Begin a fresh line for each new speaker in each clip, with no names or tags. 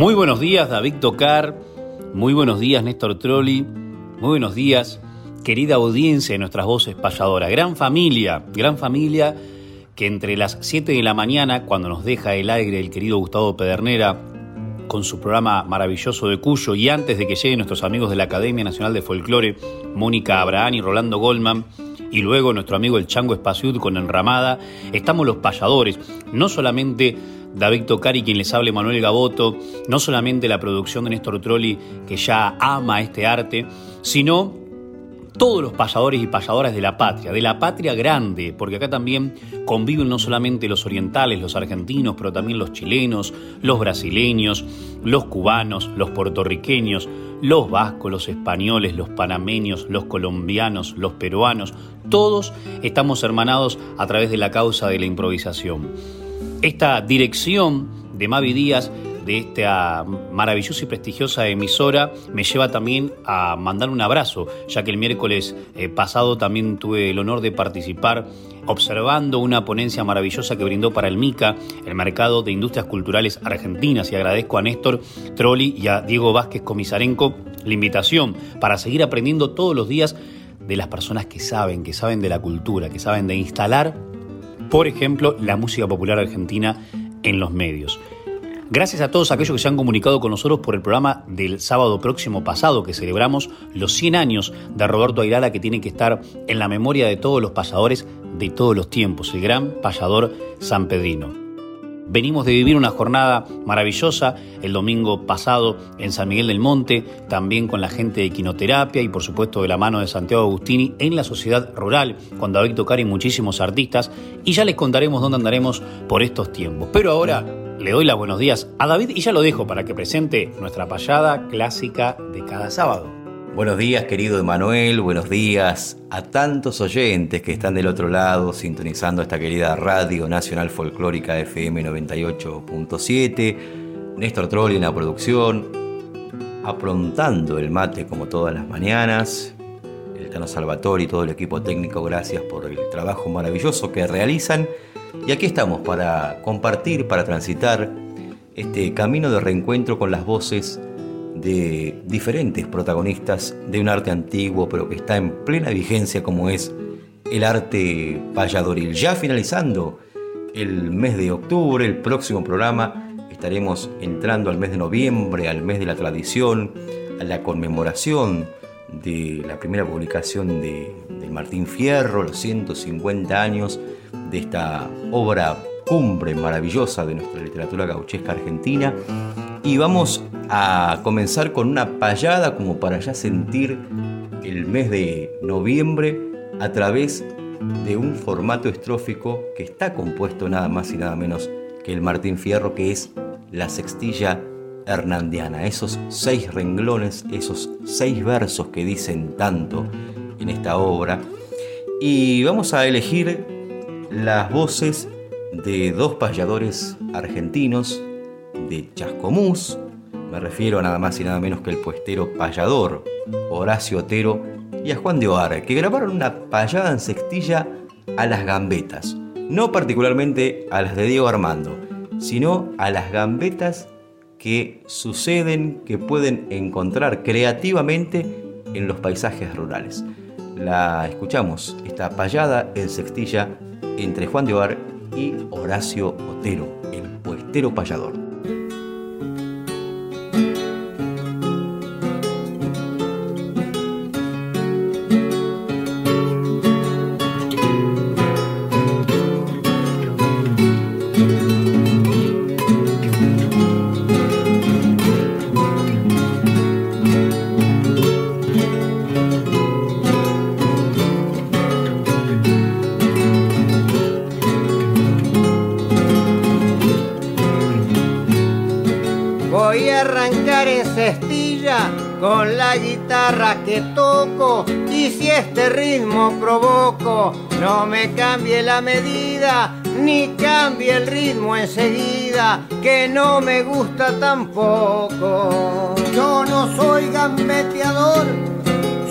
Muy buenos días, David Tocar. Muy buenos días, Néstor Trolli. Muy buenos días, querida audiencia de nuestras voces payadoras. Gran familia, gran familia que entre las 7 de la mañana, cuando nos deja el aire el querido Gustavo Pedernera con su programa maravilloso de Cuyo y antes de que lleguen nuestros amigos de la Academia Nacional de Folclore, Mónica Abraham y Rolando Goldman, y luego nuestro amigo el Chango Espaciud con Enramada, estamos los payadores, no solamente David Tocari, quien les hable Manuel Gaboto, no solamente la producción de Néstor Trolli, que ya ama este arte, sino todos los payadores y payadoras de la patria, de la patria grande, porque acá también conviven no solamente los orientales, los argentinos, pero también los chilenos, los brasileños, los cubanos, los puertorriqueños, los vascos, los españoles, los panameños, los colombianos, los peruanos, todos estamos hermanados a través de la causa de la improvisación. Esta dirección de Mavi Díaz, de esta maravillosa y prestigiosa emisora, me lleva también a mandar un abrazo, ya que el miércoles eh, pasado también tuve el honor de participar observando una ponencia maravillosa que brindó para el MICA, el Mercado de Industrias Culturales Argentinas, y agradezco a Néstor Trolli y a Diego Vázquez Comisarenco la invitación para seguir aprendiendo todos los días de las personas que saben, que saben de la cultura, que saben de instalar por ejemplo, la música popular argentina en los medios. Gracias a todos aquellos que se han comunicado con nosotros por el programa del sábado próximo pasado, que celebramos los 100 años de Roberto Ayrala, que tiene que estar en la memoria de todos los payadores de todos los tiempos, el gran payador sanpedrino. Venimos de vivir una jornada maravillosa el domingo pasado en San Miguel del Monte, también con la gente de Quinoterapia y por supuesto de la mano de Santiago Agustini en la sociedad rural, con David Tocar y muchísimos artistas, y ya les contaremos dónde andaremos por estos tiempos. Pero ahora le doy las buenos días a David y ya lo dejo para que presente nuestra payada clásica de cada sábado.
Buenos días, querido Emanuel, buenos días a tantos oyentes que están del otro lado sintonizando esta querida Radio Nacional Folclórica FM 98.7, Néstor Trolli en la producción, aprontando el mate como todas las mañanas, el Tano Salvatore y todo el equipo técnico, gracias por el trabajo maravilloso que realizan. Y aquí estamos para compartir, para transitar este camino de reencuentro con las voces de diferentes protagonistas de un arte antiguo, pero que está en plena vigencia como es el arte payadoril. Ya finalizando el mes de octubre, el próximo programa, estaremos entrando al mes de noviembre, al mes de la tradición, a la conmemoración de la primera publicación de, de Martín Fierro, los 150 años de esta obra cumbre maravillosa de nuestra literatura gauchesca argentina. Y vamos a comenzar con una payada como para ya sentir el mes de noviembre a través de un formato estrófico que está compuesto nada más y nada menos que el Martín Fierro, que es la sextilla hernandiana. Esos seis renglones, esos seis versos que dicen tanto en esta obra. Y vamos a elegir las voces de dos payadores argentinos de Chascomús, me refiero a nada más y nada menos que el puestero payador Horacio Otero y a Juan de Oar, que grabaron una payada en sextilla a las gambetas, no particularmente a las de Diego Armando, sino a las gambetas que suceden, que pueden encontrar creativamente en los paisajes rurales. La escuchamos, esta payada en sextilla entre Juan de Oar y Horacio Otero, el puestero payador.
Con la guitarra que toco y si este ritmo provoco, no me cambie la medida ni cambie el ritmo enseguida, que no me gusta tampoco.
Yo no soy gambeteador,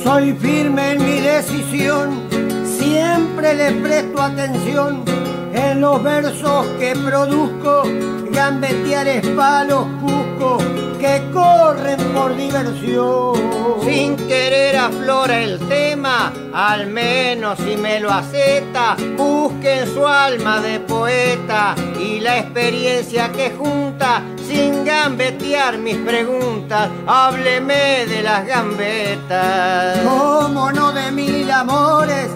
soy firme en mi decisión, siempre le presto atención en los versos que produzco, gambetear es palos cusco que corren por diversión.
Sin querer aflora el tema, al menos si me lo acepta, busque en su alma de poeta y la experiencia que junta, sin gambetear mis preguntas, hábleme de las gambetas.
¿Cómo no de mil amores?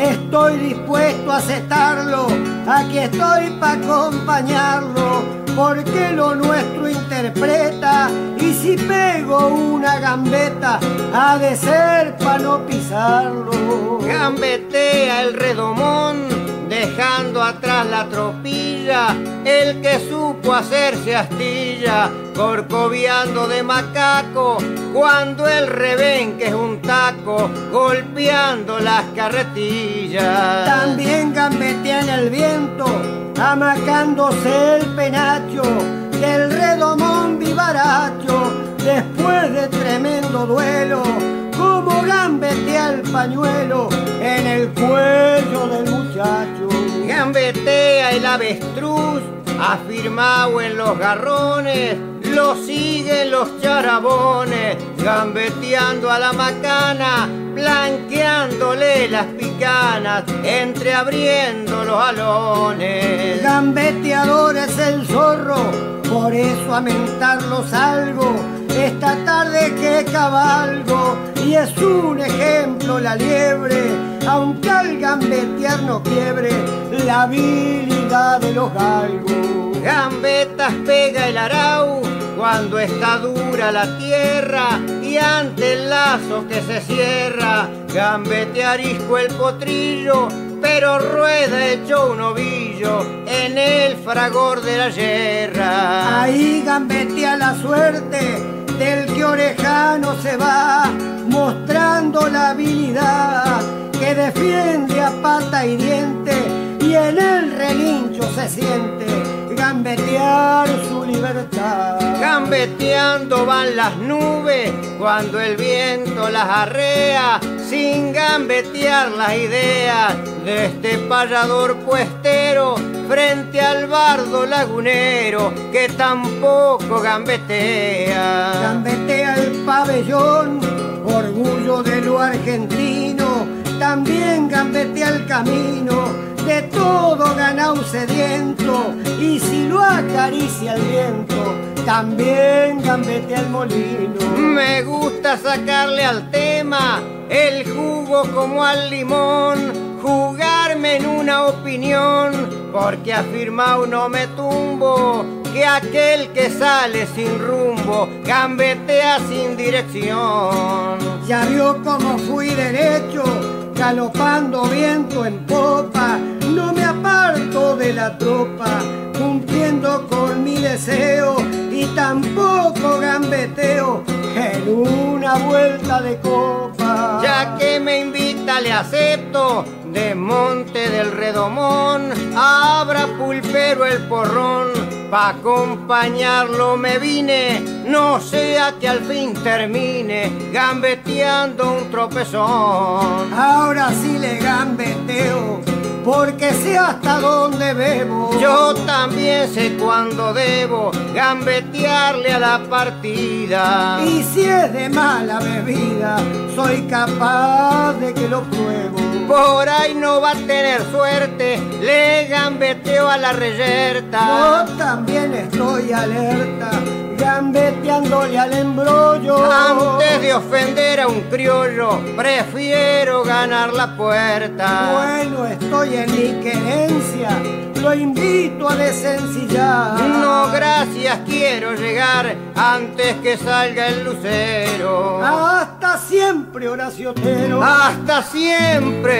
Estoy dispuesto a aceptarlo, aquí estoy para acompañarlo, porque lo nuestro interpreta, y si pego una gambeta, ha de ser para no pisarlo.
Gambetea el redomón dejando atrás la tropilla, el que supo hacerse astilla, corcoviando de macaco, cuando el rebenque es un taco, golpeando las carretillas.
También gambetea en el viento, amacándose el penacho, del redomón vivaracho, después de tremendo duelo como gambetea el pañuelo en el cuello del muchacho.
Gambetea el avestruz, afirmado en los garrones, lo siguen los charabones, gambeteando a la macana, blanqueándole las picanas, entreabriendo los alones.
Gambeteador es el zorro, por eso a mentarlo salgo esta tarde que cabalgo y es un ejemplo la liebre, aunque al gambetear no quiebre la habilidad de los galgos.
Gambetas pega el arau cuando está dura la tierra y ante el lazo que se cierra, gambetearisco el potrillo pero rueda hecho un ovillo en el fragor de la yerra.
Ahí gambetea la suerte del que orejano se va, mostrando la habilidad que defiende a pata y diente y en el relincho se siente gambetear su libertad.
Gambeteando van las nubes cuando el viento las arrea, sin gambetear las ideas de este payador puestero frente al bardo lagunero que tampoco gambetea.
Gambetea el pabellón, orgullo de lo argentino, también gambetea el camino de todo ganado sediento y si lo acaricia el viento también gambetea el molino.
Me gusta sacarle al tema el jugo como al limón, jugarme en una opinión porque afirmado no me tumbo, que aquel que sale sin rumbo gambetea sin dirección.
Ya vio cómo fui derecho, galopando viento en popa, no me aparto de la tropa, cumpliendo con mi deseo y tampoco gambeteo en una vuelta de copa.
Ya que me invita le acepto, de Monte del Redomón, abra pulpero el porrón, pa' acompañarlo me vine, no sea que al fin termine gambeteando un tropezón.
Ahora sí le gambeteo, porque sé hasta dónde bebo.
Yo también sé cuándo debo gambetearle a la partida.
Y si es de mala bebida, soy capaz de que lo pruebo
por ahí no va a tener suerte, le gambeteo a la reyerta.
Yo también estoy alerta, gambeteándole al embrollo.
Antes de ofender a un criollo, prefiero ganar la puerta.
Bueno, estoy en mi querencia lo invito a desencillar.
No, gracias, quiero llegar antes que salga el lucero.
Hasta siempre, Horacio Tero.
Hasta siempre,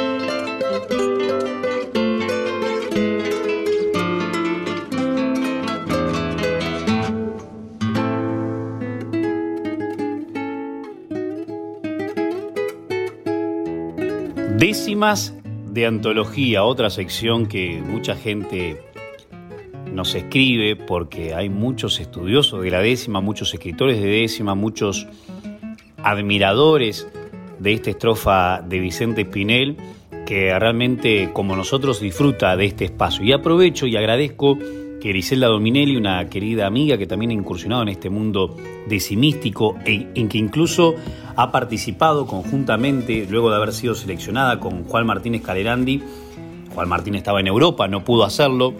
Décimas de antología, otra sección que mucha gente nos escribe porque hay muchos estudiosos de la décima, muchos escritores de décima, muchos admiradores de esta estrofa de Vicente Espinel que realmente como nosotros disfruta de este espacio. Y aprovecho y agradezco que Griselda Dominelli, una querida amiga que también ha incursionado en este mundo decimístico, en que incluso ha participado conjuntamente, luego de haber sido seleccionada con Juan Martínez Calerandi, Juan Martín estaba en Europa, no pudo hacerlo,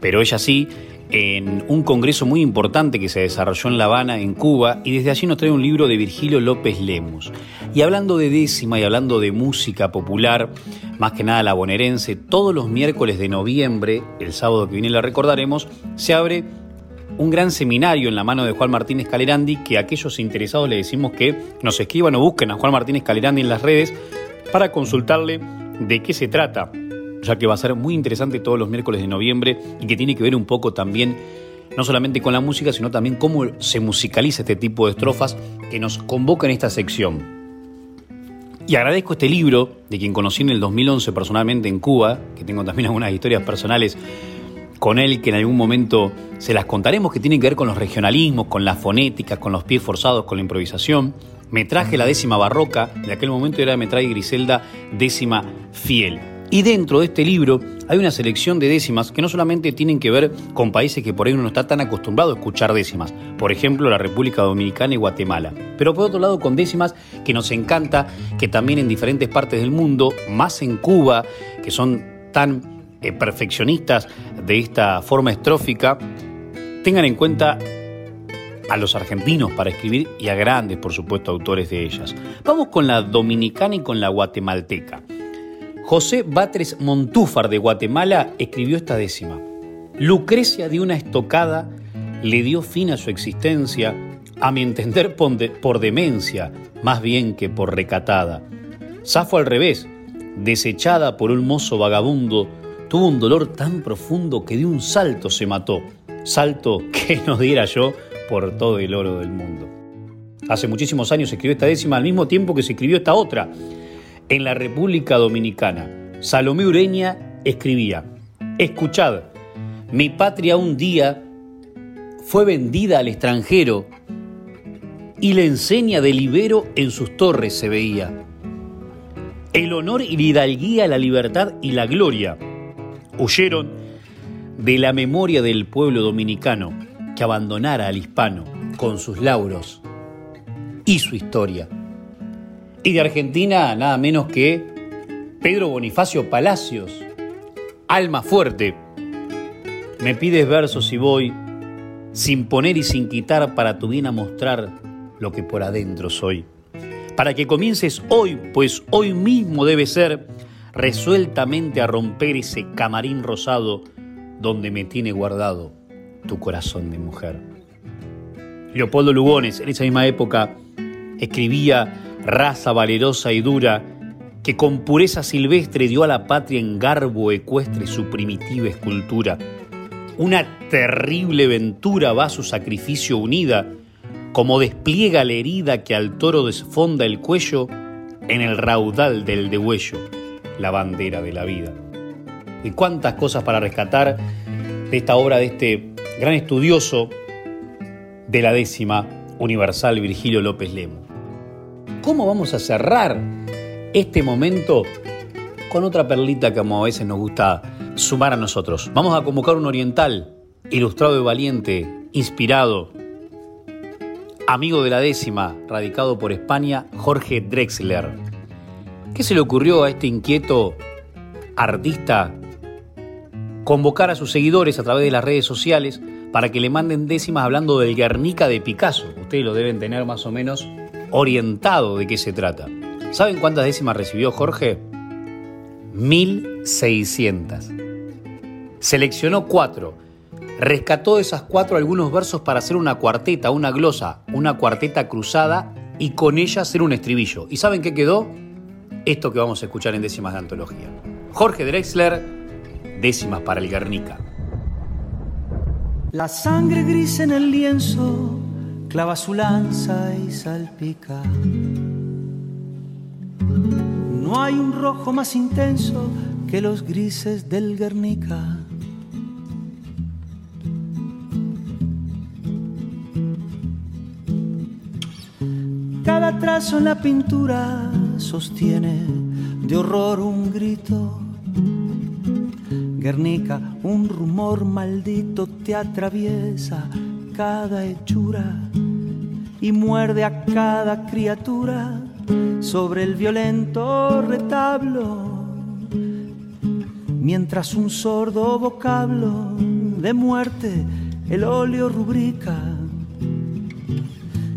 pero ella sí, en un congreso muy importante que se desarrolló en La Habana, en Cuba, y desde allí nos trae un libro de Virgilio López Lemus. Y hablando de décima y hablando de música popular, más que nada la bonaerense, todos los miércoles de noviembre, el sábado que viene la recordaremos, se abre un gran seminario en la mano de Juan Martínez Calerandi, que a aquellos interesados le decimos que nos escriban o busquen a Juan Martínez Calerandi en las redes para consultarle de qué se trata ya que va a ser muy interesante todos los miércoles de noviembre y que tiene que ver un poco también no solamente con la música, sino también cómo se musicaliza este tipo de estrofas que nos convoca en esta sección. Y agradezco este libro, de quien conocí en el 2011 personalmente en Cuba, que tengo también algunas historias personales con él que en algún momento se las contaremos, que tienen que ver con los regionalismos, con la fonética, con los pies forzados, con la improvisación. Me traje la décima barroca, de aquel momento era me trae Griselda décima fiel. Y dentro de este libro hay una selección de décimas que no solamente tienen que ver con países que por ahí uno no está tan acostumbrado a escuchar décimas, por ejemplo la República Dominicana y Guatemala, pero por otro lado con décimas que nos encanta que también en diferentes partes del mundo, más en Cuba, que son tan eh, perfeccionistas de esta forma estrófica, tengan en cuenta a los argentinos para escribir y a grandes, por supuesto, autores de ellas. Vamos con la dominicana y con la guatemalteca. José Batres Montúfar de Guatemala escribió esta décima. Lucrecia de una estocada le dio fin a su existencia, a mi entender por demencia, más bien que por recatada. Safo al revés, desechada por un mozo vagabundo, tuvo un dolor tan profundo que de un salto se mató, salto que no diera yo por todo el oro del mundo. Hace muchísimos años se escribió esta décima al mismo tiempo que se escribió esta otra, en la República Dominicana. Salomé Ureña escribía, Escuchad, mi patria un día fue vendida al extranjero y la enseña del Ibero en sus torres se veía. El honor y la hidalguía, la libertad y la gloria huyeron de la memoria del pueblo dominicano que abandonara al hispano con sus lauros y su historia. Y de Argentina nada menos que Pedro Bonifacio Palacios, Alma Fuerte. Me pides versos y voy, sin poner y sin quitar, para tu bien a mostrar lo que por adentro soy. Para que comiences hoy, pues hoy mismo debe ser, resueltamente a romper ese camarín rosado donde me tiene guardado tu corazón de mujer. Leopoldo Lugones, en esa misma época, escribía raza valerosa y dura, que con pureza silvestre dio a la patria en garbo ecuestre su primitiva escultura. Una terrible ventura va su sacrificio unida, como despliega la herida que al toro desfonda el cuello en el raudal del degüello, la bandera de la vida. Y cuántas cosas para rescatar de esta obra de este gran estudioso de la décima universal Virgilio López Lemo. ¿Cómo vamos a cerrar este momento con otra perlita que como a veces nos gusta sumar a nosotros? Vamos a convocar un oriental, ilustrado y valiente, inspirado, amigo de la décima, radicado por España, Jorge Drexler. ¿Qué se le ocurrió a este inquieto artista convocar a sus seguidores a través de las redes sociales para que le manden décimas hablando del Guernica de Picasso? Ustedes lo deben tener más o menos orientado de qué se trata. ¿Saben cuántas décimas recibió Jorge? 1600. Seleccionó cuatro. rescató de esas cuatro algunos versos para hacer una cuarteta, una glosa, una cuarteta cruzada y con ella hacer un estribillo. ¿Y saben qué quedó? Esto que vamos a escuchar en décimas de antología. Jorge Drexler, décimas para el Guernica.
La sangre gris en el lienzo clava su lanza y salpica. No hay un rojo más intenso que los grises del Guernica. Cada trazo en la pintura sostiene de horror un grito. Guernica, un rumor maldito te atraviesa cada hechura y muerde a cada criatura sobre el violento retablo, mientras un sordo vocablo de muerte el óleo rubrica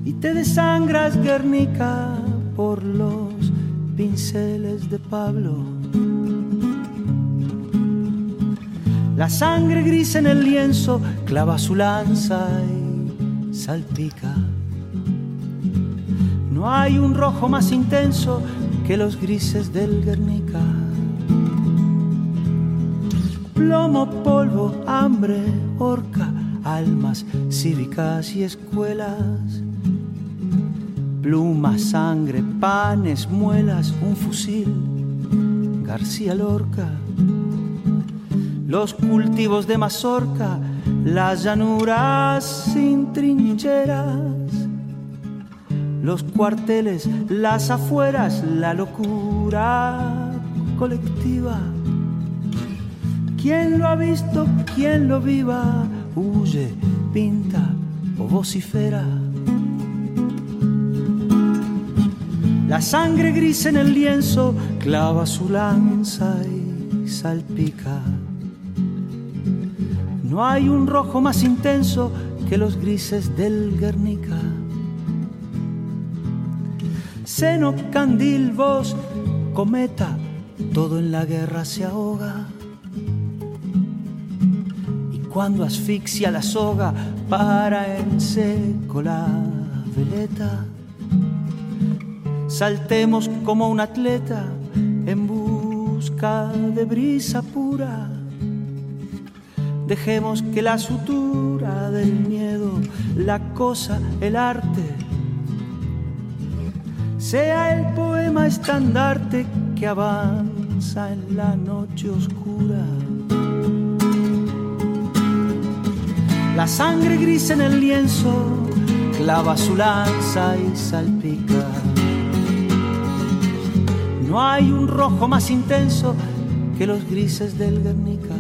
y te desangras Guernica por los pinceles de Pablo. La sangre gris en el lienzo clava su lanza y salpica. No hay un rojo más intenso que los grises del Guernica. Plomo, polvo, hambre, horca, almas cívicas y escuelas. Pluma, sangre, panes, muelas, un fusil. García Lorca. Los cultivos de mazorca, las llanuras sin trincheras. Los cuarteles, las afueras, la locura colectiva. ¿Quién lo ha visto? ¿Quién lo viva? Huye, pinta o vocifera. La sangre gris en el lienzo clava su lanza y salpica. No hay un rojo más intenso que los grises del Guernica. Seno, candil, voz, cometa, todo en la guerra se ahoga. Y cuando asfixia la soga, para en seco la veleta Saltemos como un atleta en busca de brisa pura. Dejemos que la sutura del miedo, la cosa, el arte, sea el poema estandarte que avanza en la noche oscura. La sangre gris en el lienzo clava su lanza y salpica no hay un rojo más intenso que los grises del Guernica.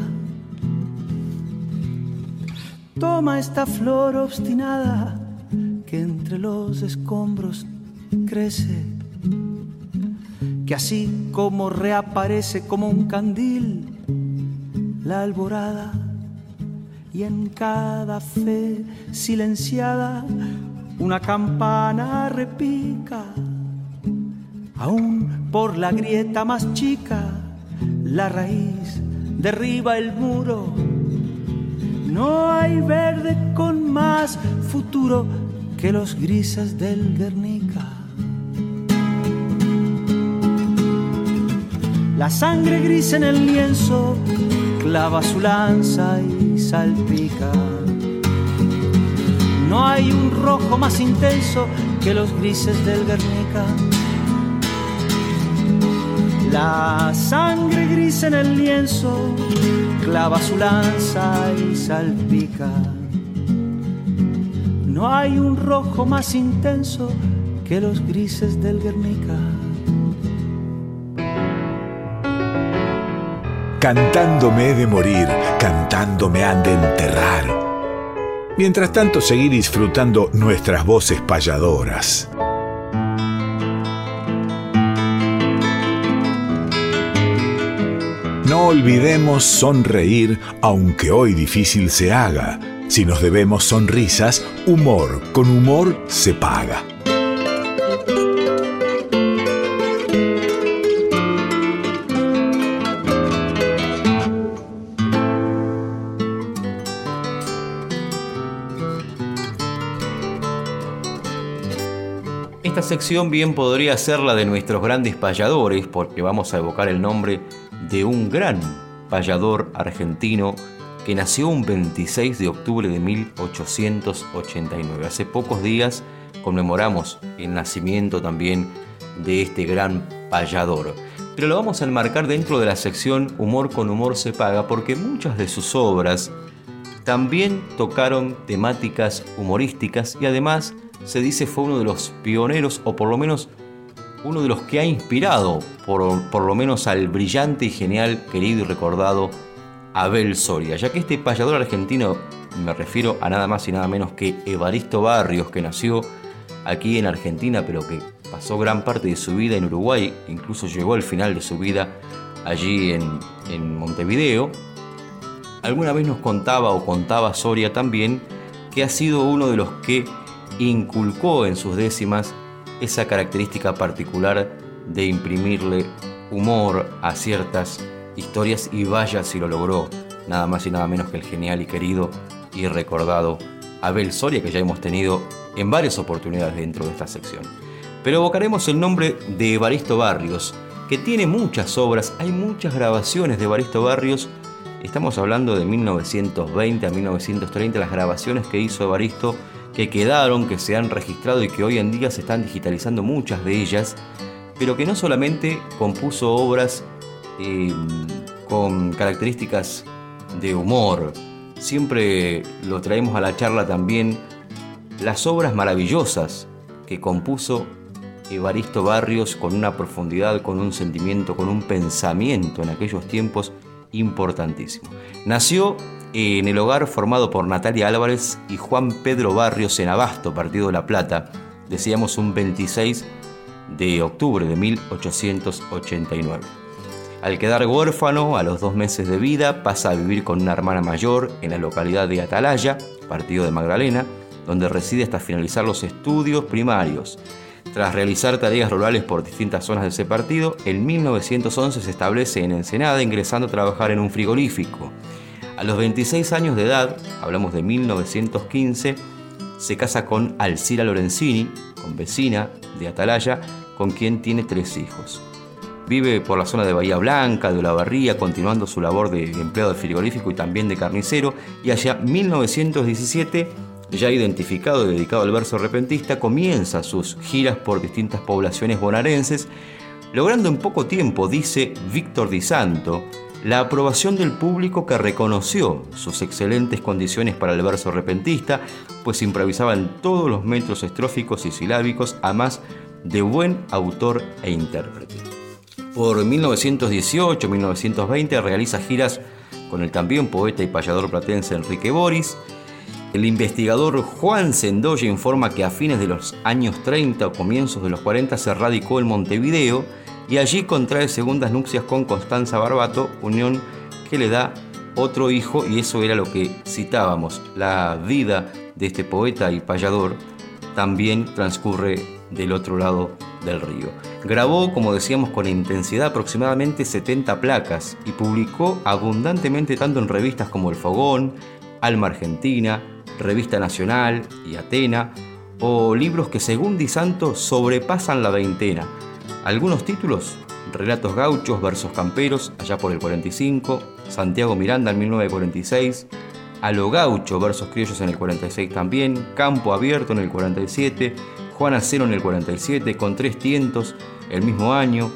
Toma esta flor obstinada que entre los escombros crece, que así como reaparece como un candil la alborada y en cada fe silenciada una campana repica aún por la grieta más chica, la raíz derriba el muro. No hay verde con más futuro que los grises del Guernica. La sangre gris en el lienzo clava su lanza y salpica. No hay un rojo más intenso que los grises del Guernica la sangre gris en el lienzo clava su lanza y salpica. No hay un rojo más intenso que los grises del Guernica.
Cantándome de morir, cantándome han de enterrar. Mientras tanto, seguir disfrutando nuestras voces payadoras. No olvidemos sonreír, aunque hoy difícil se haga. Si nos debemos sonrisas, humor con humor se paga.
Sección bien podría ser la de nuestros grandes payadores, porque vamos a evocar el nombre de un gran payador argentino que nació un 26 de octubre de 1889. Hace pocos días conmemoramos el nacimiento también de este gran payador. Pero lo vamos a enmarcar dentro de la sección Humor con humor se paga porque muchas de sus obras también tocaron temáticas humorísticas y además se dice fue uno de los pioneros o por lo menos uno de los que ha inspirado por, por lo menos al brillante y genial, querido y recordado Abel Soria, ya que este payador argentino, me refiero a nada más y nada menos que Evaristo Barrios, que nació aquí en Argentina, pero que pasó gran parte de su vida en Uruguay, incluso llegó al final de su vida allí en, en Montevideo, alguna vez nos contaba o contaba Soria también que ha sido uno de los que inculcó en sus décimas esa característica particular de imprimirle humor a ciertas historias y vaya si lo logró, nada más y nada menos que el genial y querido y recordado Abel Soria que ya hemos tenido en varias oportunidades dentro de esta sección. Pero evocaremos el nombre de Evaristo Barrios, que tiene muchas obras, hay muchas grabaciones de Evaristo Barrios, estamos hablando de 1920 a 1930, las grabaciones que hizo Evaristo que quedaron, que se han registrado y que hoy en día se están digitalizando muchas de ellas, pero que no solamente compuso obras eh, con características de humor, siempre lo traemos a la charla también las obras maravillosas que compuso Evaristo Barrios con una profundidad, con un sentimiento, con un pensamiento en aquellos tiempos importantísimo. Nació en el hogar formado por Natalia Álvarez y Juan Pedro Barrios en Abasto, Partido de la Plata, decíamos un 26 de octubre de 1889. Al quedar huérfano a los dos meses de vida, pasa a vivir con una hermana mayor en la localidad de Atalaya, partido de Magdalena, donde reside hasta finalizar los estudios primarios. Tras realizar tareas rurales por distintas zonas de ese partido, en 1911 se establece en Ensenada ingresando a trabajar en un frigorífico. A los 26 años de edad, hablamos de 1915, se casa con Alcira Lorenzini, con vecina de Atalaya, con quien tiene tres hijos. Vive por la zona de Bahía Blanca, de La Barría, continuando su labor de empleado de frigorífico y también de carnicero, y hacia 1917, ya identificado y dedicado al verso repentista, comienza sus giras por distintas poblaciones bonaerenses, logrando en poco tiempo, dice Víctor Di Santo, la aprobación del público que reconoció sus excelentes condiciones para el verso repentista, pues improvisaba en todos los metros estróficos y silábicos, a más de buen autor e intérprete. Por 1918-1920 realiza giras con el también poeta y payador platense Enrique Boris. El investigador Juan Sendoya informa que a fines de los años 30 o comienzos de los 40 se radicó en Montevideo y allí contrae segundas nupcias con Constanza Barbato, unión que le da otro hijo y eso era lo que citábamos. La vida de este poeta y payador también transcurre del otro lado del río. Grabó, como decíamos, con intensidad aproximadamente 70 placas y publicó abundantemente tanto en revistas como El Fogón, Alma Argentina, Revista Nacional y Atena, o libros que según Di Santo sobrepasan la veintena. Algunos títulos, Relatos Gauchos, Versos Camperos, allá por el 45, Santiago Miranda en 1946, A lo Gaucho, Versos Criollos en el 46 también, Campo Abierto en el 47, Juan Acero en el 47, con tres tientos el mismo año,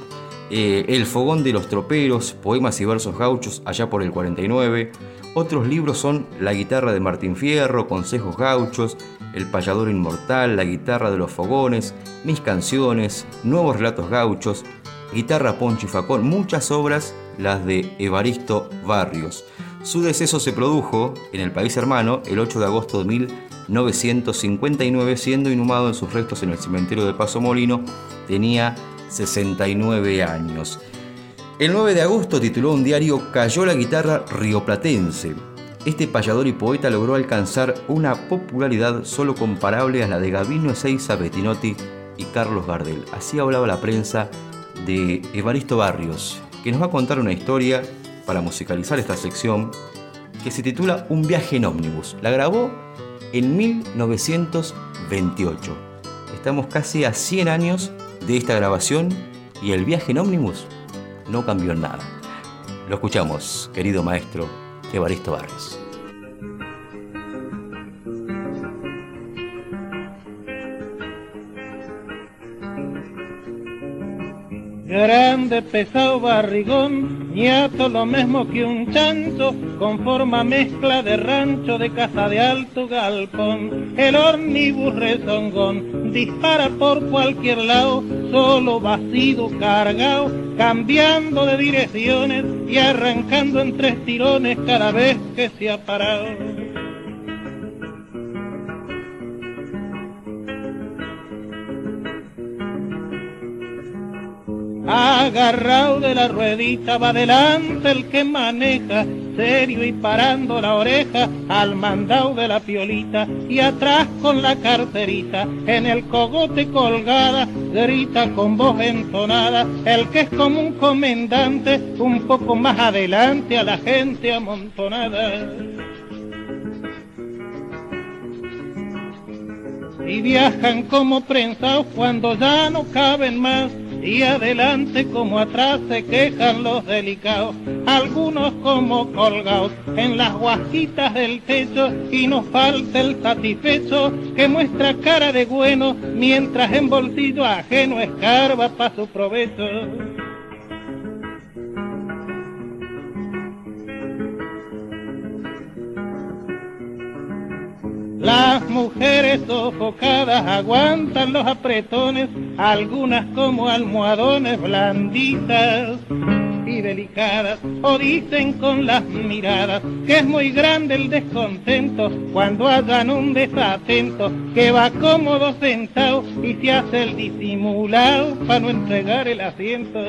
eh, El Fogón de los Troperos, Poemas y Versos Gauchos allá por el 49. Otros libros son La guitarra de Martín Fierro, Consejos Gauchos, El Payador Inmortal, La guitarra de los Fogones, Mis canciones, Nuevos Relatos Gauchos, Guitarra Poncho Facón, muchas obras, las de Evaristo Barrios. Su deceso se produjo en el país hermano el 8 de agosto de 1959, siendo inhumado en sus restos en el cementerio de Paso Molino. Tenía 69 años. El 9 de agosto tituló un diario Cayó la guitarra rioplatense. Este payador y poeta logró alcanzar una popularidad solo comparable a la de Gabino Ezeiza Bettinotti y Carlos Gardel. Así hablaba la prensa de Evaristo Barrios, que nos va a contar una historia para musicalizar esta sección que se titula Un viaje en ómnibus. La grabó en 1928. estamos casi a 100 años de esta grabación y el viaje en ómnibus no cambió nada. Lo escuchamos, querido maestro Evaristo Barrios.
Grande, pesado, barrigón, ñato lo mismo que un chancho, con forma mezcla de rancho de casa de alto galpón. El ornibus rezongón dispara por cualquier lado, solo vacío cargado, cambiando de direcciones y arrancando en tres tirones cada vez que se ha parado. Agarrado de la ruedita va adelante el que maneja, serio y parando la oreja al mandado de la piolita y atrás con la carterita en el cogote colgada grita con voz entonada el que es como un comendante un poco más adelante a la gente amontonada. Y viajan como prensados cuando ya no caben más y adelante como atrás se quejan los delicados, algunos como colgados en las guajitas del techo y nos falta el satisfecho que muestra cara de bueno mientras en bolsillo ajeno escarba para su provecho. Las mujeres sofocadas aguantan los apretones, algunas como almohadones blanditas y delicadas, o dicen con las miradas que es muy grande el descontento cuando hagan un desatento que va cómodo sentado y se hace el disimulado para no entregar el asiento.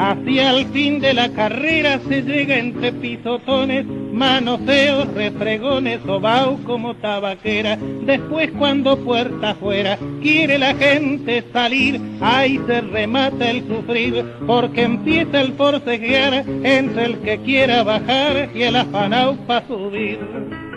Hacia el fin de la carrera se llega entre pisotones, manoseos, refregones, sobao como tabaquera. Después cuando puerta afuera quiere la gente salir, ahí se remata el sufrir, porque empieza el forcejear entre el que quiera bajar y el afanao para subir.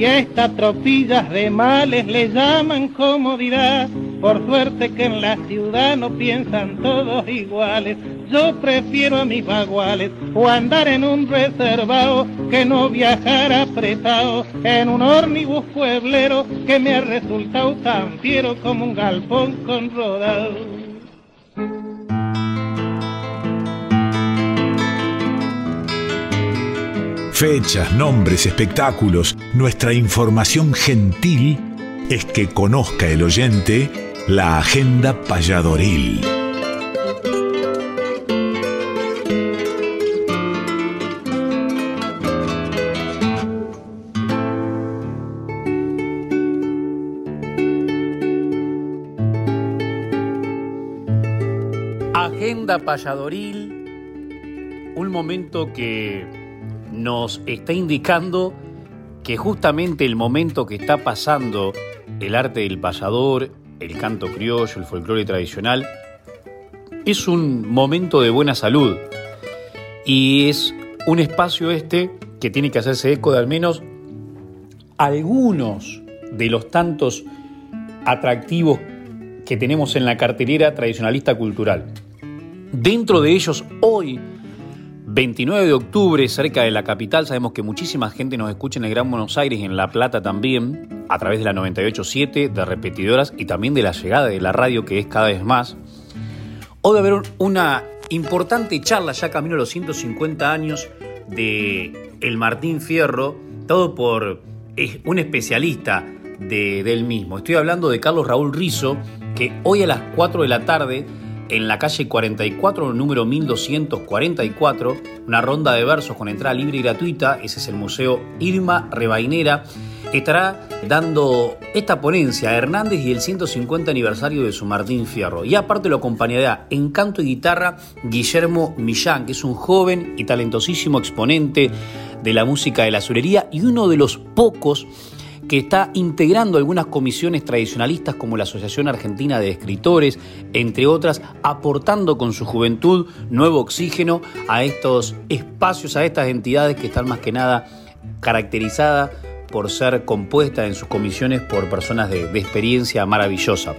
Y a estas tropillas de males le llaman comodidad. Por suerte que en la ciudad no piensan todos iguales. Yo prefiero a mis baguales o andar en un reservado que no viajar apretado en un ómnibus pueblero que me ha resultado tan fiero como un galpón con rodado.
Fechas, nombres, espectáculos, nuestra información gentil es que conozca el oyente la agenda payadoril.
Agenda payadoril, un momento que nos está indicando que justamente el momento que está pasando el arte del payador, el canto criollo, el folclore tradicional, es un momento de buena salud y es un espacio este que tiene que hacerse eco de al menos algunos de los tantos atractivos que tenemos en la cartelera tradicionalista cultural. Dentro de ellos hoy 29 de octubre, cerca de la capital, sabemos que muchísima gente nos escucha en el Gran Buenos Aires y en La Plata también, a través de la 98.7, de repetidoras y también de la llegada de la radio que es cada vez más. Hoy va a haber una importante charla ya camino a los 150 años de El Martín Fierro, todo por un especialista de, del mismo. Estoy hablando de Carlos Raúl Rizo, que hoy a las 4 de la tarde en la calle 44, número 1244, una ronda de versos con entrada libre y gratuita, ese es el Museo Irma Rebainera, estará dando esta ponencia a Hernández y el 150 aniversario de su Martín Fierro. Y aparte lo acompañará en canto y guitarra Guillermo Millán, que es un joven y talentosísimo exponente de la música de la azulería y uno de los pocos que está integrando algunas comisiones tradicionalistas como la Asociación Argentina de Escritores, entre otras, aportando con su juventud nuevo oxígeno a estos espacios, a estas entidades que están más que nada caracterizadas por ser compuestas en sus comisiones por personas de, experiencia maravillosa.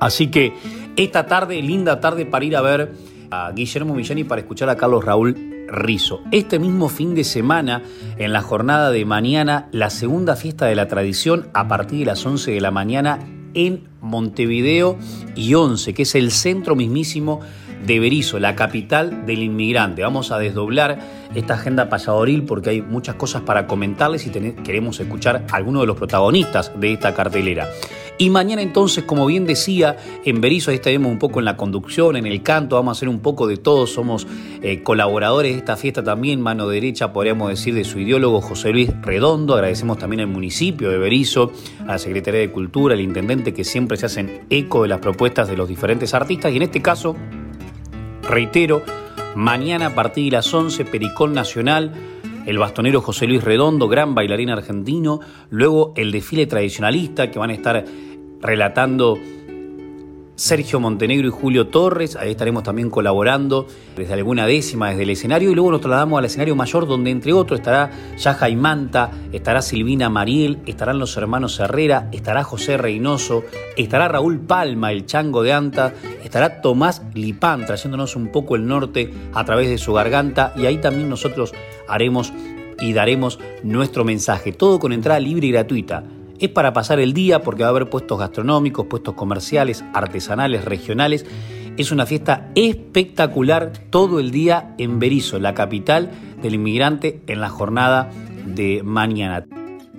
Así que esta tarde, linda tarde para ir a ver a Guillermo Millán y para escuchar a Carlos Raúl Rizo. Este mismo fin de semana, en la jornada de mañana, la segunda fiesta de la tradición a partir de las 11 de la mañana en Montevideo y 11, que es el centro mismísimo de Berizo, la capital del inmigrante. Vamos a desdoblar esta agenda pasadoril porque hay muchas cosas para comentarles y queremos escuchar a algunos de los protagonistas de esta cartelera. Y mañana entonces, como bien decía, en Berizo ahí estaremos un poco en la conducción, en el canto, vamos a hacer un poco de todo, somos eh, colaboradores de esta fiesta también, mano derecha podríamos decir de su ideólogo José Luis Redondo, agradecemos también al municipio de Berizo, a la Secretaría de Cultura, al intendente que siempre se hacen eco de las propuestas de los diferentes artistas. Y en este caso, reitero, mañana a partir de las 11, Pericón Nacional, el bastonero José Luis Redondo, gran bailarín argentino, luego el desfile tradicionalista que van a estar relatando Sergio Montenegro y Julio Torres, ahí estaremos también colaborando desde alguna décima desde el escenario y luego nos trasladamos al escenario mayor donde entre otros estará Yaja Manta, estará Silvina Mariel, estarán los hermanos Herrera, estará José Reynoso, estará Raúl Palma, el chango de Anta, estará Tomás Lipán trayéndonos un poco el norte a través de su garganta y ahí también nosotros haremos y daremos nuestro mensaje, todo con entrada libre y gratuita. Es para pasar el día porque va a haber puestos gastronómicos, puestos comerciales, artesanales, regionales. Es una fiesta espectacular todo el día en Berizo, la capital del inmigrante, en la jornada de mañana.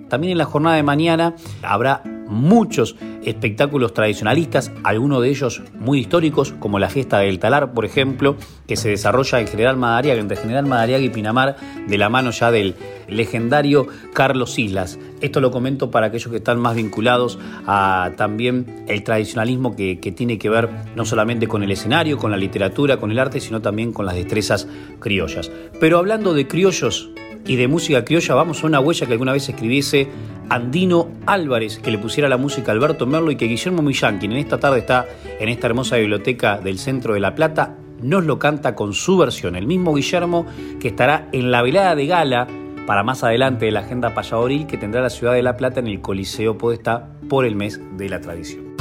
También en la jornada de mañana habrá muchos espectáculos tradicionalistas, algunos de ellos muy históricos, como la fiesta del talar, por ejemplo, que se desarrolla en General Madariaga, entre General Madariaga y Pinamar, de la mano ya del legendario Carlos Islas. Esto lo comento para aquellos que están más vinculados a también el tradicionalismo que, que tiene que ver no solamente con el escenario, con la literatura, con el arte, sino también con las destrezas criollas. Pero hablando de criollos, y de música criolla, vamos a una huella que alguna vez escribiese Andino Álvarez, que le pusiera la música a Alberto Merlo y que Guillermo Millán, quien en esta tarde está en esta hermosa biblioteca del centro de La Plata, nos lo canta con su versión. El mismo Guillermo que estará en la velada de gala para más adelante de la agenda payadoril que tendrá la ciudad de La Plata en el Coliseo Podestá por el mes de la tradición.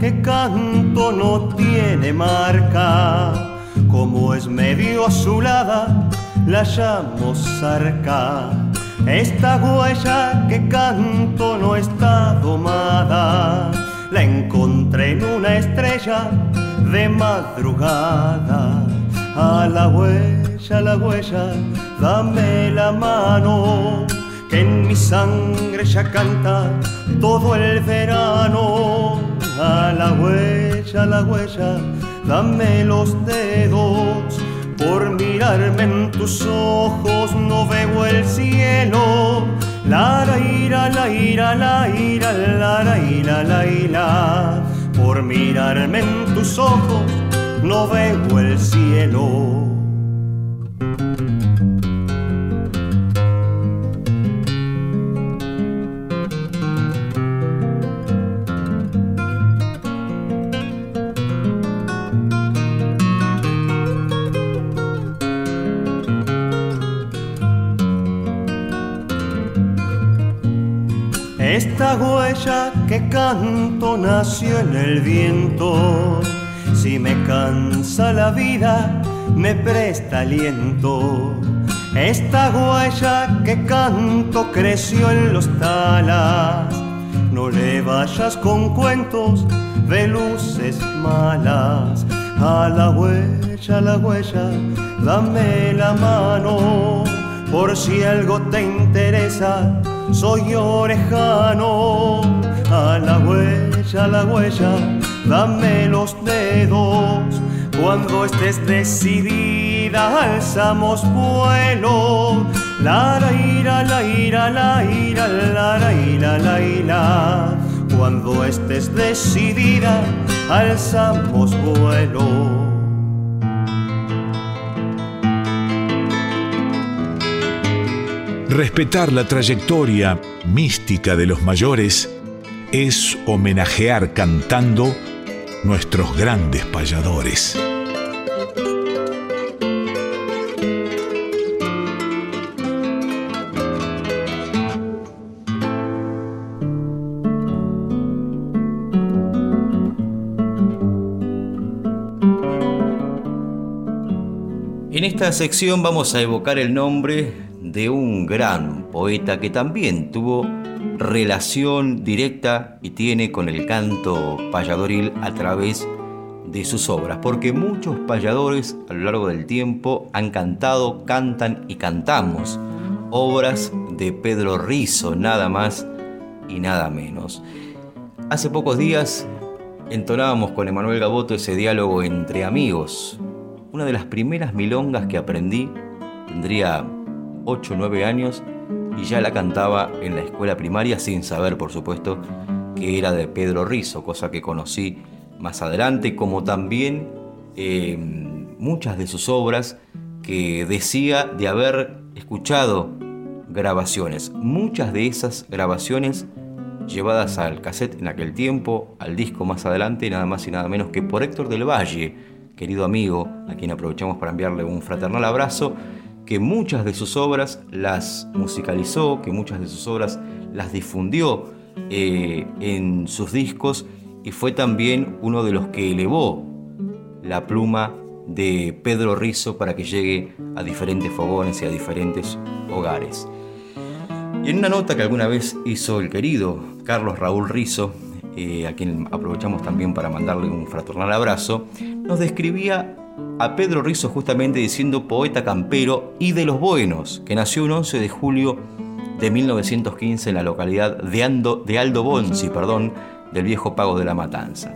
Que canto no tiene marca, como es medio azulada, la llamo zarca. Esta huella que canto no está domada, la encontré en una estrella de madrugada. A la huella, a la huella, dame la mano, en mi sangre ya canta todo el verano a la huella, a la huella, dame los dedos. Por mirarme en tus ojos no veo el cielo. La ira, la ira, la ira, la ira, la ira. Por mirarme en tus ojos no veo el cielo. Esta huella que canto nació en el viento. Si me cansa la vida, me presta aliento. Esta huella que canto creció en los talas. No le vayas con cuentos de luces malas. A la huella, a la huella, dame la mano. Por si algo te interesa soy orejano. A la huella, a la huella, dame los dedos. Cuando estés decidida, alzamos vuelo. La la ira, la ira, la ira, la la ira, la ira. Cuando estés decidida, alzamos vuelo.
Respetar la trayectoria mística de los mayores es homenajear cantando nuestros grandes payadores.
En esta sección vamos a evocar el nombre de un gran poeta que también tuvo relación directa y tiene con el canto payadoril a través de sus obras, porque muchos payadores a lo largo del tiempo han cantado, cantan y cantamos obras de Pedro Rizo, nada más y nada menos. Hace pocos días entonábamos con Emanuel Gaboto ese diálogo entre amigos. Una de las primeras milongas que aprendí, tendría 8 o 9 años, y ya la cantaba en la escuela primaria sin saber, por supuesto, que era de Pedro Rizo, cosa que conocí más adelante, como también eh, muchas de sus obras que decía de haber escuchado grabaciones. Muchas de esas grabaciones llevadas al cassette en aquel tiempo, al disco más adelante, nada más y nada menos que por Héctor del Valle, querido amigo, a quien aprovechamos para enviarle un fraternal abrazo que muchas de sus obras las musicalizó, que muchas de sus obras las difundió eh, en sus discos y fue también uno de los que elevó la pluma de Pedro Rizo para que llegue a diferentes fogones y a diferentes hogares. Y en una nota que alguna vez hizo el querido Carlos Raúl Rizo, eh, a quien aprovechamos también para mandarle un fraternal abrazo, nos describía a Pedro Rizo justamente diciendo poeta campero y de los buenos, que nació un 11 de julio de 1915 en la localidad de, Ando, de Aldo Bonzi, perdón, del viejo Pago de la Matanza.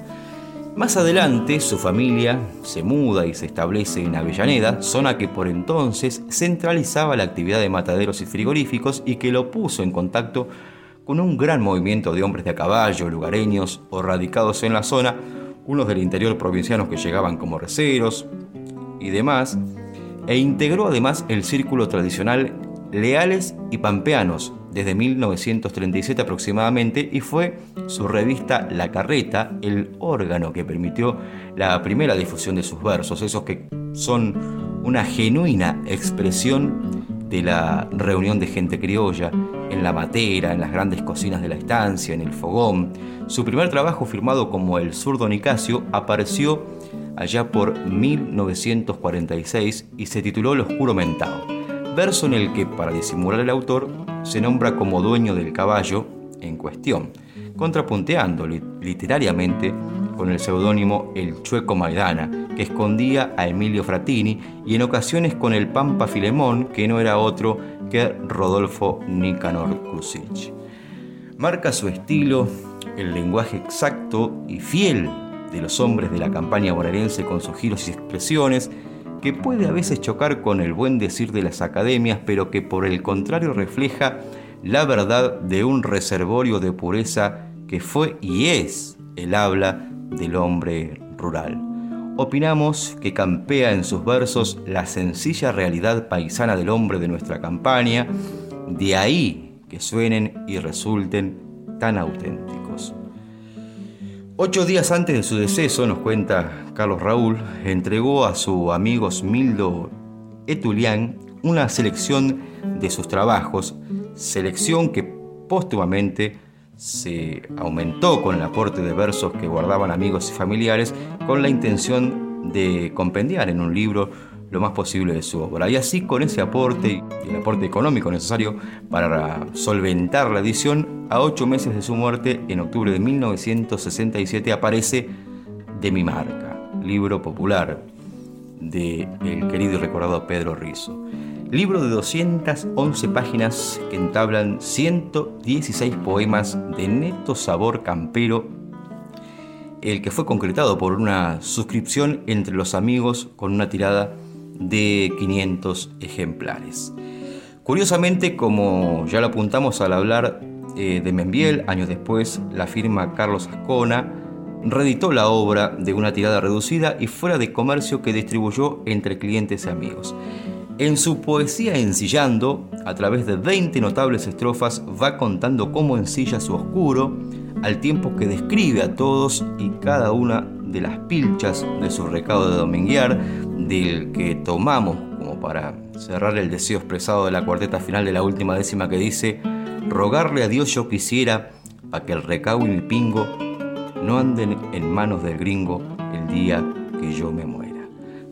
Más adelante, su familia se muda y se establece en Avellaneda, zona que por entonces centralizaba la actividad de mataderos y frigoríficos y que lo puso en contacto con un gran movimiento de hombres de a caballo, lugareños o radicados en la zona, unos del interior provincianos que llegaban como receros y demás, e integró además el círculo tradicional Leales y Pampeanos desde 1937 aproximadamente y fue su revista La Carreta el órgano que permitió la primera difusión de sus versos, esos que son una genuina expresión de la reunión de gente criolla, en la matera, en las grandes cocinas de la estancia, en el fogón. Su primer trabajo firmado como El zurdo Nicasio apareció allá por 1946 y se tituló El oscuro mentado, verso en el que, para disimular el autor, se nombra como dueño del caballo en cuestión, contrapunteando literariamente con el seudónimo El Chueco Maidana, que escondía a Emilio Fratini, y en ocasiones con el Pampa Filemón, que no era otro que Rodolfo Nicanor Kusich. Marca su estilo, el lenguaje exacto y fiel de los hombres de la campaña bonaerense con sus giros y expresiones, que puede a veces chocar con el buen decir de las academias, pero que por el contrario refleja la verdad de un reservorio de pureza que fue y es el habla del hombre rural. Opinamos que campea en sus versos la sencilla realidad paisana del hombre de nuestra campaña, de ahí que suenen y resulten tan auténticos. Ocho días antes de su deceso, nos cuenta Carlos Raúl, entregó a su amigo Smildo Etulián una selección de sus trabajos, selección que póstumamente se aumentó con el aporte de versos que guardaban amigos y familiares con la intención de compendiar en un libro lo más posible de su obra. Y así con ese aporte y el aporte económico necesario para solventar la edición, a ocho meses de su muerte, en octubre de 1967, aparece De mi marca, libro popular del el querido y recordado Pedro Rizo libro de 211 páginas que entablan 116 poemas de neto sabor campero el que fue concretado por una suscripción entre los amigos con una tirada de 500 ejemplares. Curiosamente, como ya lo apuntamos al hablar eh, de Membiel, años después, la firma Carlos Ascona reeditó la obra de una tirada reducida y fuera de comercio que distribuyó entre clientes y amigos. En su poesía Ensillando, a través de 20 notables estrofas, va contando cómo ensilla su oscuro, al tiempo que describe a todos y cada una de las pilchas de su recado de dominguear, del que tomamos como para cerrar el deseo expresado de la cuarteta final de la última décima que dice, rogarle a Dios yo quisiera para que el recao y mi pingo no anden en manos del gringo el día que yo me muera.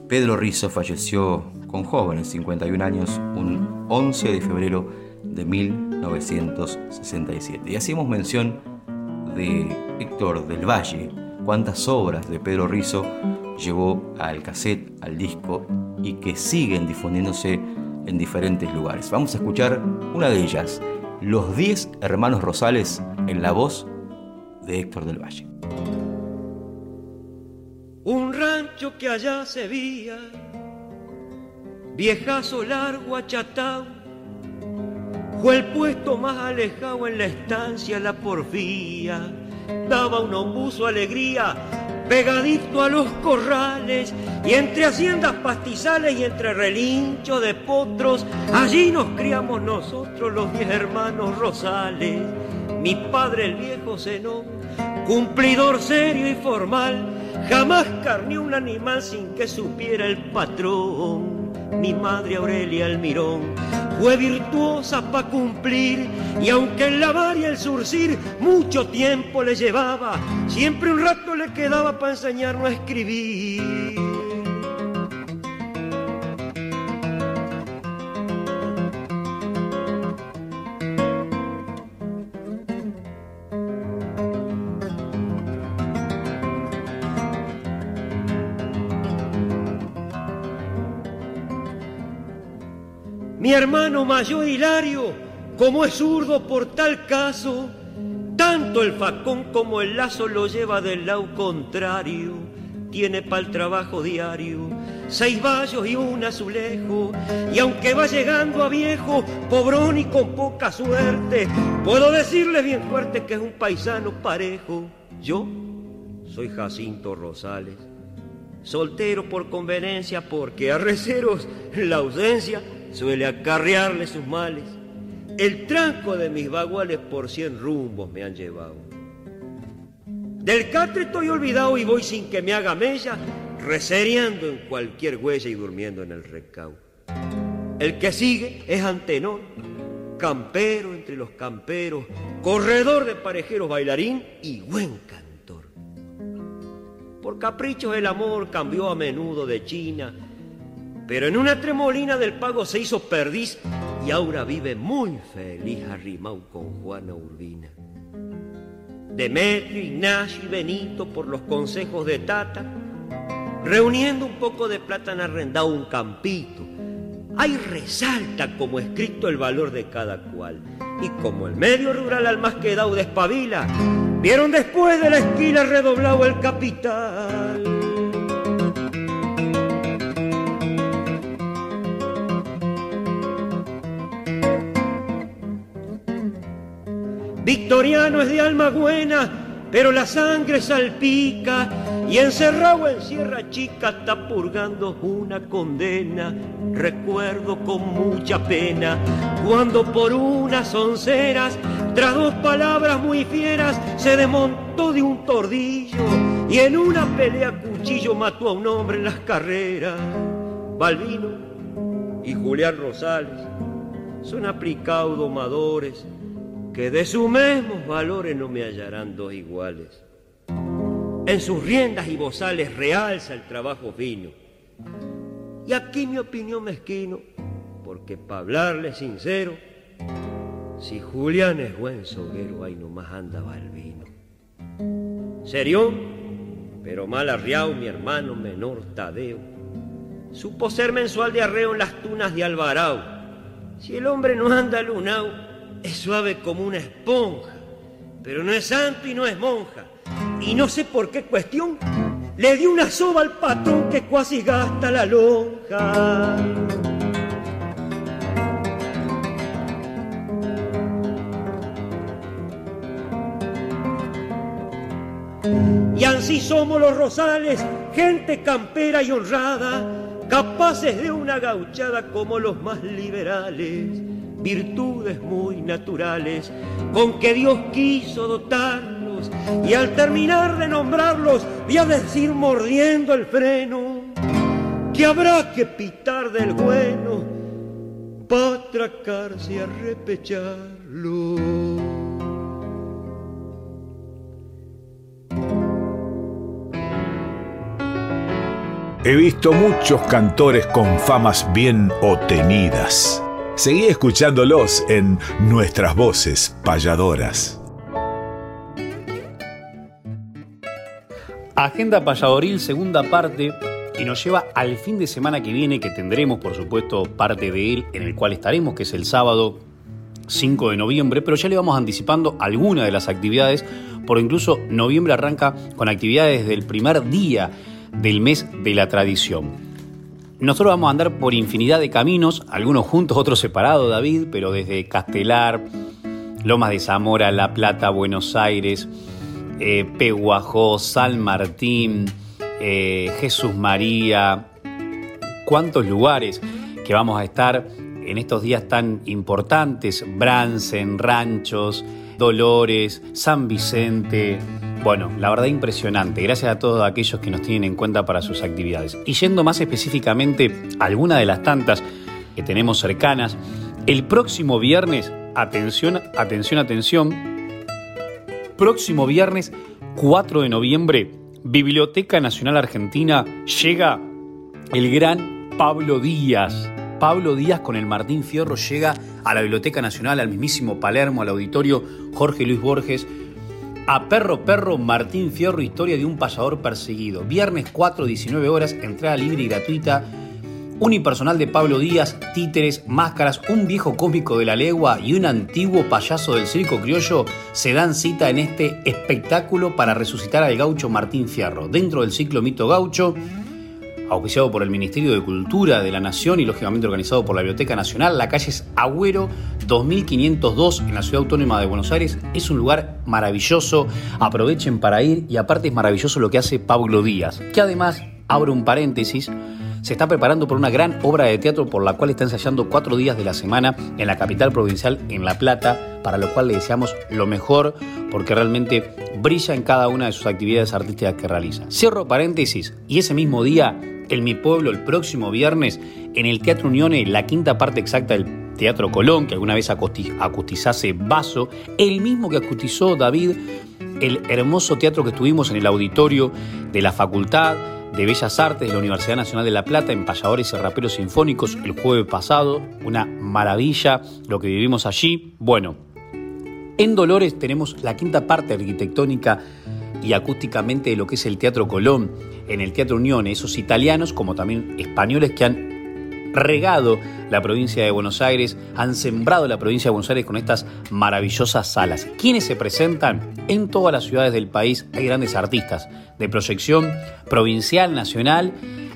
Pedro Rizo falleció con jóvenes, 51 años, un 11 de febrero de 1967. Y hacemos mención de Héctor del Valle, cuántas obras de Pedro Rizo llevó al cassette, al disco y que siguen difundiéndose en diferentes lugares. Vamos a escuchar una de ellas, Los 10 Hermanos Rosales, en la voz de Héctor del Valle.
Un rancho que allá se veía, viejazo largo achatado, fue el puesto más alejado en la estancia la porfía, daba un ombuso alegría pegadito a los corrales y entre haciendas pastizales y entre relinchos de potros, allí nos criamos nosotros los diez hermanos Rosales. Mi padre el viejo Zenón, cumplidor serio y formal, jamás carneó un animal sin que supiera el patrón. Mi madre Aurelia Almirón fue virtuosa para cumplir y aunque el lavar y el surcir mucho tiempo le llevaba, siempre un rato le quedaba para enseñarnos a escribir. Hermano mayor Hilario, como es zurdo por tal caso, tanto el facón como el lazo lo lleva del lado contrario. Tiene para el trabajo diario seis vallos y un azulejo. Y aunque va llegando a viejo, pobrón y con poca suerte, puedo decirle bien fuerte que es un paisano parejo. Yo soy Jacinto Rosales, soltero por conveniencia, porque a receros la ausencia suele acarrearle sus males. El tranco de mis baguales por cien rumbos me han llevado. Del catre estoy olvidado y voy sin que me haga mella, reseriando en cualquier huella y durmiendo en el recao. El que sigue es Antenor, campero entre los camperos, corredor de parejeros, bailarín y buen cantor. Por caprichos el amor cambió a menudo de China pero en una tremolina del pago se hizo perdiz y ahora vive muy feliz arrimado con Juana Urbina. Demetrio, Ignacio y Benito por los consejos de Tata, reuniendo un poco de plata han arrendado un campito. Ahí resalta como escrito el valor de cada cual. Y como el medio rural al más quedado despabila, vieron después de la esquina redoblado el capital. Victoriano es de alma buena, pero la sangre salpica y encerrado en Sierra Chica está purgando una condena. Recuerdo con mucha pena cuando por unas onceras, tras dos palabras muy fieras, se desmontó de un tordillo y en una pelea cuchillo mató a un hombre en las carreras. Balbino y Julián Rosales son aplicados domadores que de sus mismos valores no me hallarán dos iguales. En sus riendas y bozales realza el trabajo fino. Y aquí mi opinión mezquino, porque para hablarle sincero, si Julián es buen soguero, ahí nomás anda Balbino. Serión, pero mal arriado mi hermano menor Tadeo, supo ser mensual de arreo en las tunas de Alvarado. Si el hombre no anda lunao, es suave como una esponja, pero no es santo y no es monja. y no sé por qué cuestión, le di una soba al patrón que casi gasta la lonja. Y así somos los rosales, gente campera y honrada, capaces de una gauchada como los más liberales, virtudes muy naturales con que Dios quiso dotarlos. Y al terminar de nombrarlos, voy a decir mordiendo el freno que habrá que pitar del bueno para atracarse y a repecharlo.
He visto muchos cantores con famas bien obtenidas. Seguí escuchándolos en Nuestras Voces Payadoras.
Agenda Payadoril, segunda parte, y nos lleva al fin de semana que viene, que tendremos, por supuesto, parte de él, en el cual estaremos, que es el sábado 5 de noviembre, pero ya le vamos anticipando algunas de las actividades, porque incluso noviembre arranca con actividades del primer día del mes de la tradición. Nosotros vamos a andar por infinidad de caminos, algunos juntos, otros separados, David, pero desde Castelar, Lomas de Zamora, La Plata, Buenos Aires, eh, Peguajó, San Martín, eh, Jesús María, cuántos lugares que vamos a estar en estos días tan importantes, Bransen, Ranchos, Dolores, San Vicente, bueno, la verdad impresionante. Gracias a todos aquellos que nos tienen en cuenta para sus actividades. Y yendo más específicamente a alguna de las tantas que tenemos cercanas, el próximo viernes, atención, atención, atención, próximo viernes 4 de noviembre, Biblioteca Nacional Argentina llega el gran Pablo Díaz. Pablo Díaz con el Martín Fierro llega a la Biblioteca Nacional, al mismísimo Palermo, al auditorio Jorge Luis Borges a Perro Perro Martín Fierro, historia de un payador perseguido. Viernes 4, 19 horas, entrada libre y gratuita. Unipersonal de Pablo Díaz, títeres, máscaras, un viejo cómico de la legua y un antiguo payaso del circo criollo se dan cita en este espectáculo para resucitar al gaucho Martín Fierro. Dentro del ciclo Mito Gaucho, auspiciado por el Ministerio de Cultura de la Nación y lógicamente organizado por la Biblioteca Nacional. La calle es Agüero 2502 en la Ciudad Autónoma de Buenos Aires. Es un lugar maravilloso, aprovechen para ir y aparte es maravilloso lo que hace Pablo Díaz, que además, abro un paréntesis, se está preparando por una gran obra de teatro por la cual está ensayando cuatro días de la semana en la capital provincial, en La Plata, para lo cual le deseamos lo mejor porque realmente brilla en cada una de sus actividades artísticas que realiza. Cierro paréntesis y ese mismo día en mi pueblo el próximo viernes en el Teatro Unione, la quinta parte exacta del Teatro Colón, que alguna vez acustizase Vaso, el mismo que acustizó David, el hermoso teatro que estuvimos en el auditorio de la Facultad de Bellas Artes de la Universidad Nacional de La Plata en Payadores y Raperos Sinfónicos el jueves pasado. Una maravilla lo que vivimos allí. Bueno, en Dolores tenemos la quinta parte arquitectónica y acústicamente de lo que es el Teatro Colón, en el Teatro Unión, esos italianos como también españoles que han regado la provincia de Buenos Aires, han sembrado la provincia de Buenos Aires con estas maravillosas salas. ¿Quiénes se presentan? En todas las ciudades del país hay grandes artistas de proyección provincial, nacional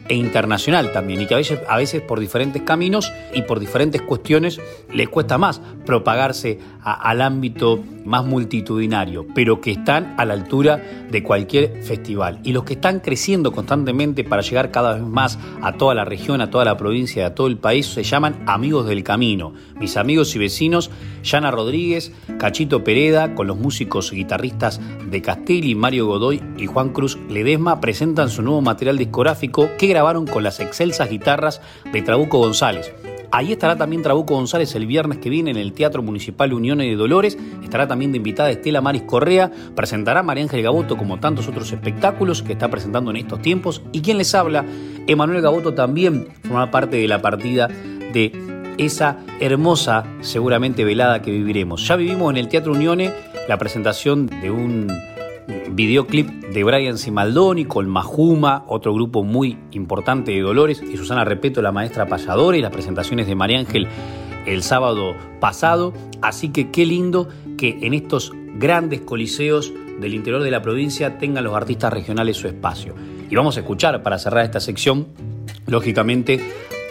e internacional también, y que a veces, a veces por diferentes caminos y por diferentes cuestiones les cuesta más propagarse al ámbito más multitudinario, pero que están a la altura de cualquier festival. Y los que están creciendo constantemente para llegar cada vez más a toda la región, a toda la provincia, a todo el país, se llaman Amigos del Camino. Mis amigos y vecinos, Yana Rodríguez, Cachito Pereda, con los músicos guitarristas de Castelli, Mario Godoy y Juan Cruz Ledesma, presentan su nuevo material discográfico que grabaron con las excelsas guitarras de Trabuco González. Ahí estará también Trabuco González el viernes que viene en el Teatro Municipal Unión de Dolores. Estará también de invitada Estela Maris Correa. Presentará María Ángel Gaboto como tantos otros espectáculos que está presentando en estos tiempos. Y quien les habla, Emanuel Gaboto también forma parte de la partida de esa hermosa, seguramente velada que viviremos. Ya vivimos en el Teatro Unione la presentación de un videoclip de Brian Simaldoni con Majuma, otro grupo muy importante de Dolores, y Susana Repeto, la maestra payadora, y las presentaciones de María Ángel el sábado pasado. Así que qué lindo que en estos grandes coliseos del interior de la provincia tengan los artistas regionales su espacio. Y vamos a escuchar para cerrar esta sección, lógicamente,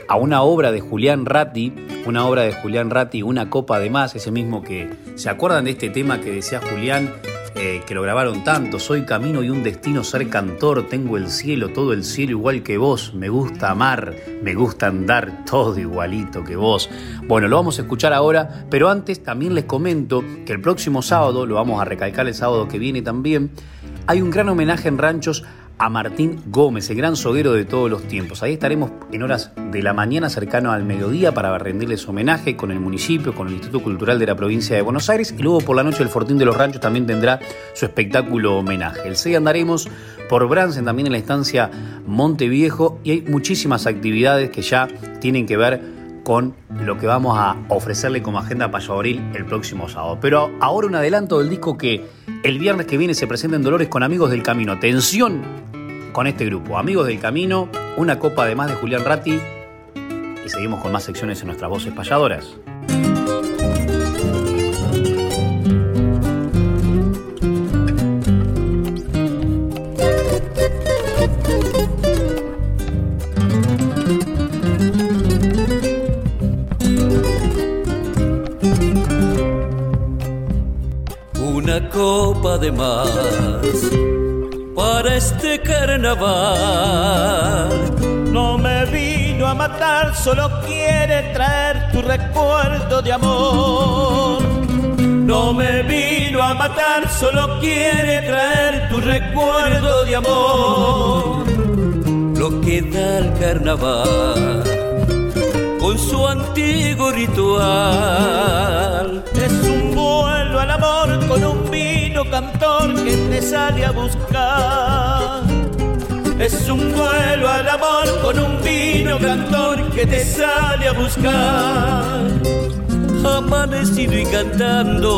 a una obra de Julián Ratti, una obra de Julián Ratti, Una copa de más, ese mismo que, ¿se acuerdan de este tema que decía Julián? Eh, que lo grabaron tanto, soy camino y un destino ser cantor, tengo el cielo, todo el cielo igual que vos, me gusta amar, me gusta andar todo igualito que vos. Bueno, lo vamos a escuchar ahora, pero antes también les comento que el próximo sábado, lo vamos a recalcar el sábado que viene también, hay un gran homenaje en ranchos a Martín Gómez, el gran soguero de todos los tiempos. Ahí estaremos en horas de la mañana cercano al mediodía para rendirles homenaje con el municipio, con el Instituto Cultural de la provincia de Buenos Aires y luego por la noche el Fortín de los Ranchos también tendrá su espectáculo homenaje. El 6 andaremos por Bransen también en la estancia Monteviejo y hay muchísimas actividades que ya tienen que ver con lo que vamos a ofrecerle como agenda payaboril el próximo sábado. Pero ahora un adelanto del disco que el viernes que viene se presenta en Dolores con Amigos del Camino. Atención con este grupo. Amigos del Camino, una copa de más de Julián Ratti y seguimos con más secciones en nuestras voces payadoras.
Una copa de más para este carnaval.
No me vino a matar, solo quiere traer tu recuerdo de amor.
No me vino a matar, solo quiere traer tu recuerdo de amor. Lo que da el carnaval con su antiguo ritual.
Cantor que te sale a buscar.
Es un vuelo al amor con un vino cantor que te sale a buscar. Amanecido y cantando,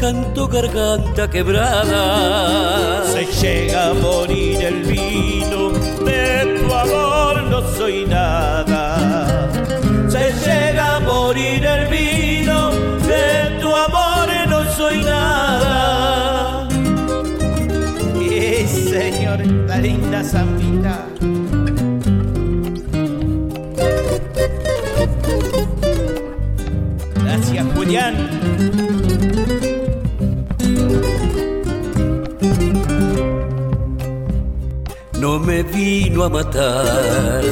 canto garganta quebrada.
Se llega a morir el vino, de tu amor no soy nada.
Se llega a morir el vino, de tu amor no soy nada.
Señor, la linda zambita. Gracias, Julián.
No me vino a matar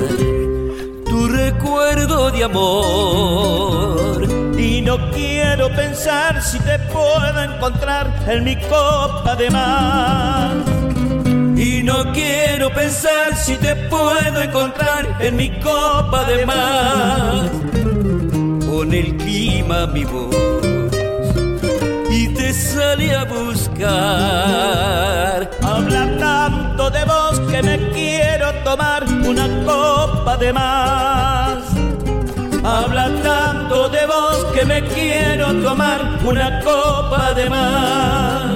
tu recuerdo de amor.
Y no quiero pensar si te puedo encontrar en mi copa de más.
No quiero pensar si te puedo encontrar en mi copa de más. Con el clima mi voz y te sale a buscar.
Habla tanto de vos que me quiero tomar una copa de más.
Habla tanto de vos que me quiero tomar una copa de más.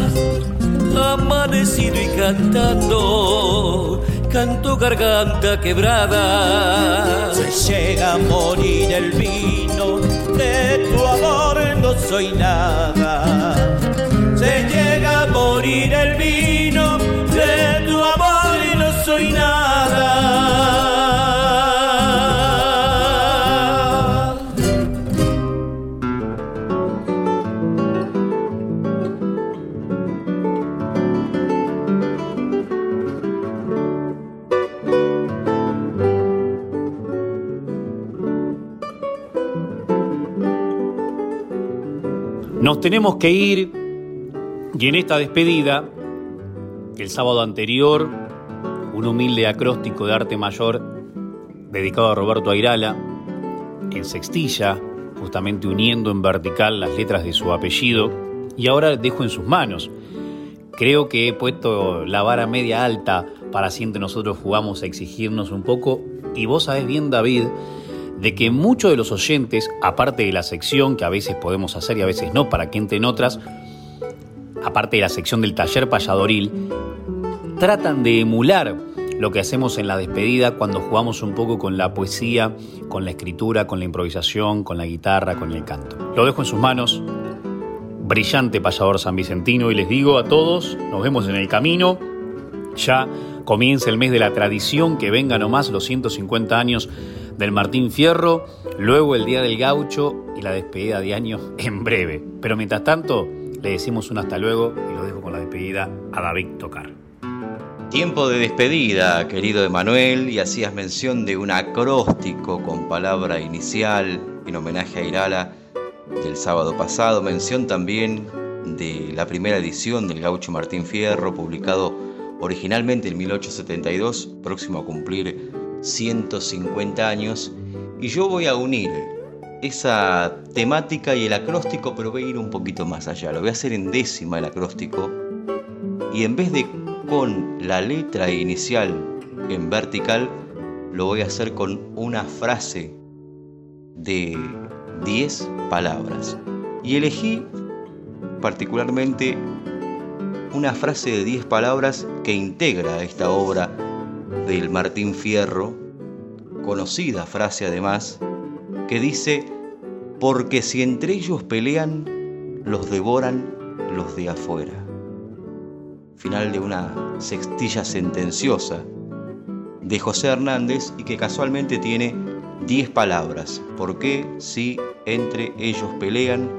Y cantando, canto garganta quebrada.
Se llega a morir el vino, de tu amor no soy nada.
Se llega a morir el vino,
Nos tenemos que ir y en esta despedida, el sábado anterior, un humilde acróstico de arte mayor dedicado a Roberto Airala, en sextilla, justamente uniendo en vertical las letras de su apellido, y ahora dejo en sus manos. Creo que he puesto la vara media alta para si entre nosotros jugamos a exigirnos un poco, y vos sabés bien, David, de que muchos de los oyentes, aparte de la sección que a veces podemos hacer y a veces no, para que entren otras, aparte de la sección del taller payadoril, tratan de emular lo que hacemos en la despedida cuando jugamos un poco con la poesía, con la escritura, con la improvisación, con la guitarra, con el canto. Lo dejo en sus manos. brillante payador san vicentino y les digo a todos, nos vemos en el camino, ya comienza el mes de la tradición, que venga nomás los 150 años del Martín Fierro, luego el Día del Gaucho y la despedida de año en breve. Pero mientras tanto, le decimos un hasta luego y lo dejo con la despedida a David Tocar.
Tiempo de despedida, querido Emanuel, y hacías mención de un acróstico con palabra inicial en homenaje a Irala del sábado pasado, mención también de la primera edición del Gaucho Martín Fierro, publicado originalmente en 1872, próximo a cumplir 150 años, y yo voy a unir esa temática y el acróstico, pero voy a ir un poquito más allá, lo voy a hacer en décima el acróstico, y en vez de con la letra inicial en vertical, lo voy a hacer con una frase de 10 palabras. Y elegí particularmente una frase de 10 palabras que integra esta obra del Martín Fierro, conocida frase además, que dice, porque si entre ellos pelean, los devoran los de afuera. Final de una sextilla sentenciosa de José Hernández y que casualmente tiene 10 palabras. porque si entre ellos pelean,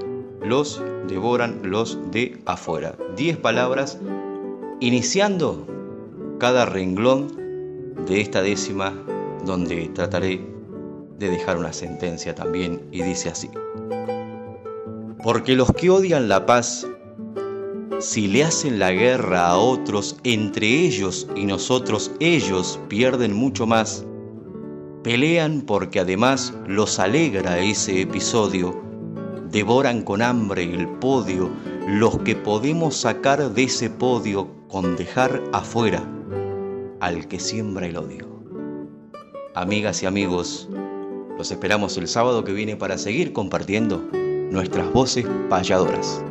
los devoran los de afuera? 10 palabras iniciando cada renglón de esta décima donde trataré de dejar una sentencia también y dice así. Porque los que odian la paz, si le hacen la guerra a otros, entre ellos y nosotros, ellos pierden mucho más. Pelean porque además los alegra ese episodio. Devoran con hambre el podio, los que podemos sacar de ese podio con dejar afuera al que siembra el odio. Amigas y amigos, los esperamos el sábado que viene para seguir compartiendo nuestras voces payadoras.